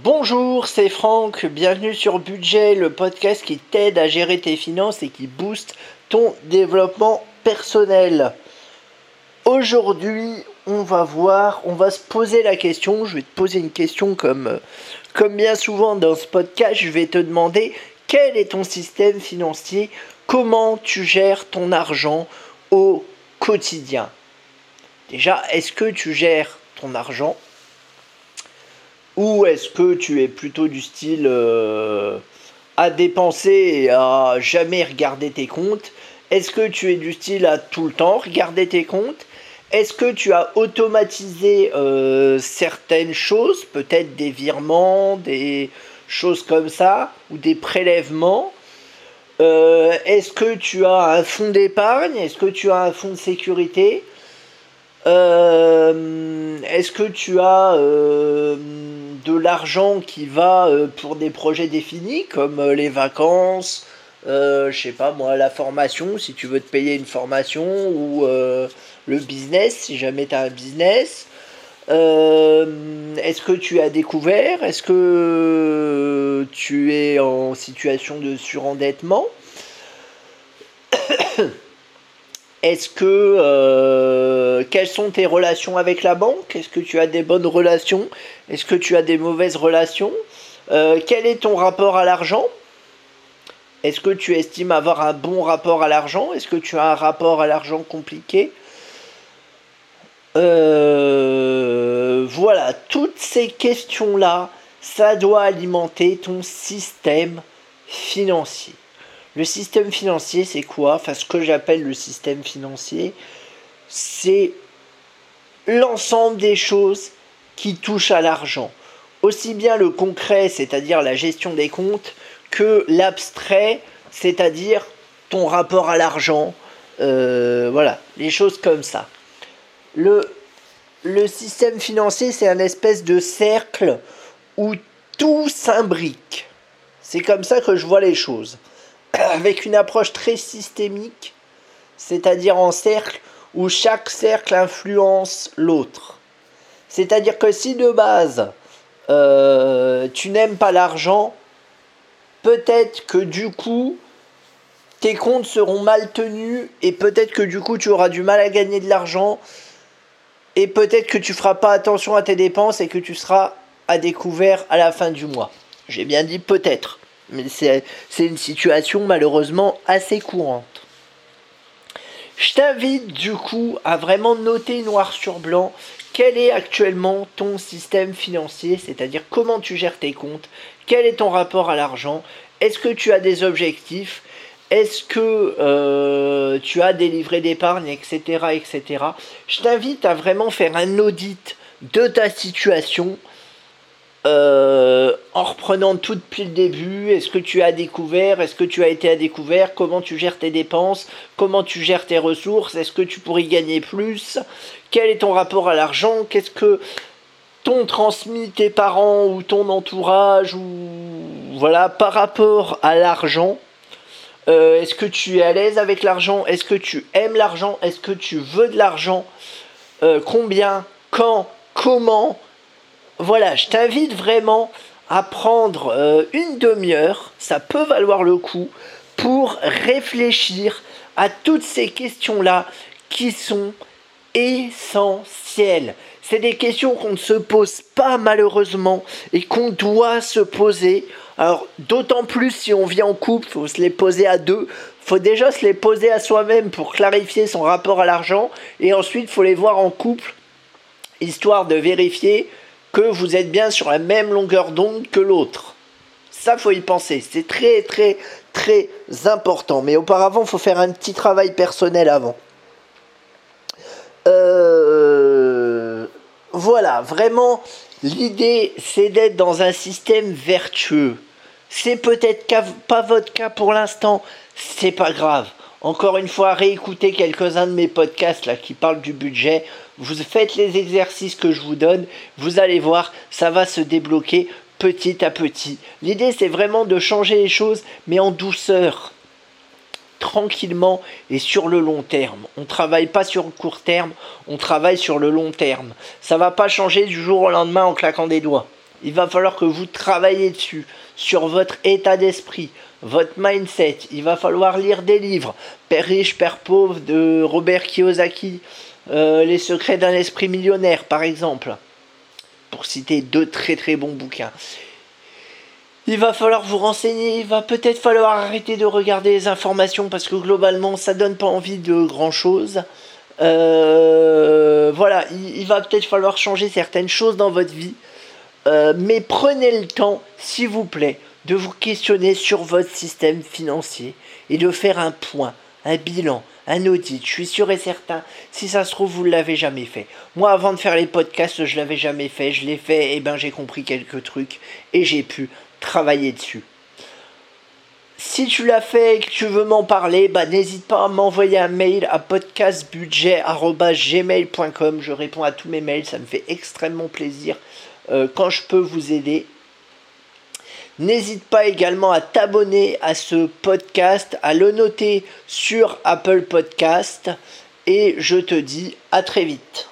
Bonjour, c'est Franck, bienvenue sur Budget, le podcast qui t'aide à gérer tes finances et qui booste ton développement personnel. Aujourd'hui, on va voir, on va se poser la question, je vais te poser une question comme, comme bien souvent dans ce podcast, je vais te demander quel est ton système financier, comment tu gères ton argent au quotidien. Déjà, est-ce que tu gères ton argent ou est-ce que tu es plutôt du style euh, à dépenser et à jamais regarder tes comptes? Est-ce que tu es du style à tout le temps regarder tes comptes? Est-ce que tu as automatisé euh, certaines choses, peut-être des virements, des choses comme ça, ou des prélèvements? Euh, Est-ce que tu as un fonds d'épargne? Est-ce que tu as un fonds de sécurité? Est-ce que tu as de l'argent qui va euh, pour des projets définis comme euh, les vacances, euh, je sais pas moi, la formation, si tu veux te payer une formation, ou le business, si jamais tu as un business. Est-ce que tu as découvert? Est-ce que tu es en situation de surendettement? Est-ce que euh, quelles sont tes relations avec la banque? Est-ce que tu as des bonnes relations? Est-ce que tu as des mauvaises relations? Euh, Quel est ton rapport à l'argent? Est-ce que tu estimes avoir un bon rapport à l'argent? Est-ce que tu as un rapport à l'argent compliqué? Euh, Voilà, toutes ces questions-là, ça doit alimenter ton système financier. Le système financier, c'est quoi? Enfin, ce que j'appelle le système financier, c'est l'ensemble des choses qui touchent à l'argent. Aussi bien le concret, c'est-à-dire la gestion des comptes, que l'abstrait, c'est-à-dire ton rapport à l'argent. Euh, voilà, les choses comme ça. Le, le système financier, c'est un espèce de cercle où tout s'imbrique. C'est comme ça que je vois les choses avec une approche très systémique, c'est-à-dire en cercle où chaque cercle influence l'autre. C'est-à-dire que si de base euh, tu n'aimes pas l'argent, peut-être que du coup tes comptes seront mal tenus et peut-être que du coup tu auras du mal à gagner de l'argent et peut-être que tu feras pas attention à tes dépenses et que tu seras à découvert à la fin du mois. J'ai bien dit peut-être. Mais c'est une situation malheureusement assez courante. Je t'invite du coup à vraiment noter noir sur blanc quel est actuellement ton système financier, c'est-à-dire comment tu gères tes comptes, quel est ton rapport à l'argent, est-ce que tu as des objectifs, est-ce que euh, tu as des livrets d'épargne, etc., etc. Je t'invite à vraiment faire un audit de ta situation euh, en reprenant tout depuis le début, est-ce que tu as découvert, est-ce que tu as été à découvert, comment tu gères tes dépenses, comment tu gères tes ressources, est-ce que tu pourrais gagner plus, quel est ton rapport à l'argent, qu'est-ce que t'ont transmis tes parents ou ton entourage, ou voilà, par rapport à l'argent. Euh, est-ce que tu es à l'aise avec l'argent Est-ce que tu aimes l'argent Est-ce que tu veux de l'argent euh, Combien Quand Comment voilà, je t'invite vraiment à prendre euh, une demi-heure, ça peut valoir le coup, pour réfléchir à toutes ces questions-là qui sont essentielles. C'est des questions qu'on ne se pose pas malheureusement et qu'on doit se poser. Alors d'autant plus si on vit en couple, faut se les poser à deux. Faut déjà se les poser à soi-même pour clarifier son rapport à l'argent et ensuite faut les voir en couple histoire de vérifier que vous êtes bien sur la même longueur d'onde que l'autre. Ça, faut y penser. C'est très, très, très important. Mais auparavant, il faut faire un petit travail personnel avant. Euh, voilà, vraiment, l'idée, c'est d'être dans un système vertueux. C'est peut-être pas votre cas pour l'instant, c'est pas grave. Encore une fois, réécoutez quelques-uns de mes podcasts qui parlent du budget. Vous faites les exercices que je vous donne, vous allez voir, ça va se débloquer petit à petit. L'idée c'est vraiment de changer les choses, mais en douceur, tranquillement et sur le long terme. On ne travaille pas sur le court terme, on travaille sur le long terme. Ça va pas changer du jour au lendemain en claquant des doigts. Il va falloir que vous travaillez dessus, sur votre état d'esprit, votre mindset. Il va falloir lire des livres. Père riche, Père pauvre de Robert Kiyosaki. Euh, Les secrets d'un esprit millionnaire, par exemple. Pour citer deux très très bons bouquins. Il va falloir vous renseigner, il va peut-être falloir arrêter de regarder les informations parce que globalement ça donne pas envie de grand chose. Euh, voilà, il, va peut-être falloir changer certaines choses dans votre vie. Euh, mais prenez le temps, s'il vous plaît, de vous questionner sur votre système financier et de faire un point, un bilan, un audit. Je suis sûr et certain, si ça se trouve, vous ne l'avez jamais fait. Moi, avant de faire les podcasts, je l'avais jamais fait. Je l'ai fait, et ben j'ai compris quelques trucs et j'ai pu travailler dessus. Si tu l'as fait et que tu veux m'en parler, bah, n'hésite pas à m'envoyer un mail à podcastbudget.gmail.com. Je réponds à tous mes mails, ça me fait extrêmement plaisir euh, quand je peux vous aider. N'hésite pas également à t'abonner à ce podcast, à le noter sur Apple Podcast. Et je te dis à très vite.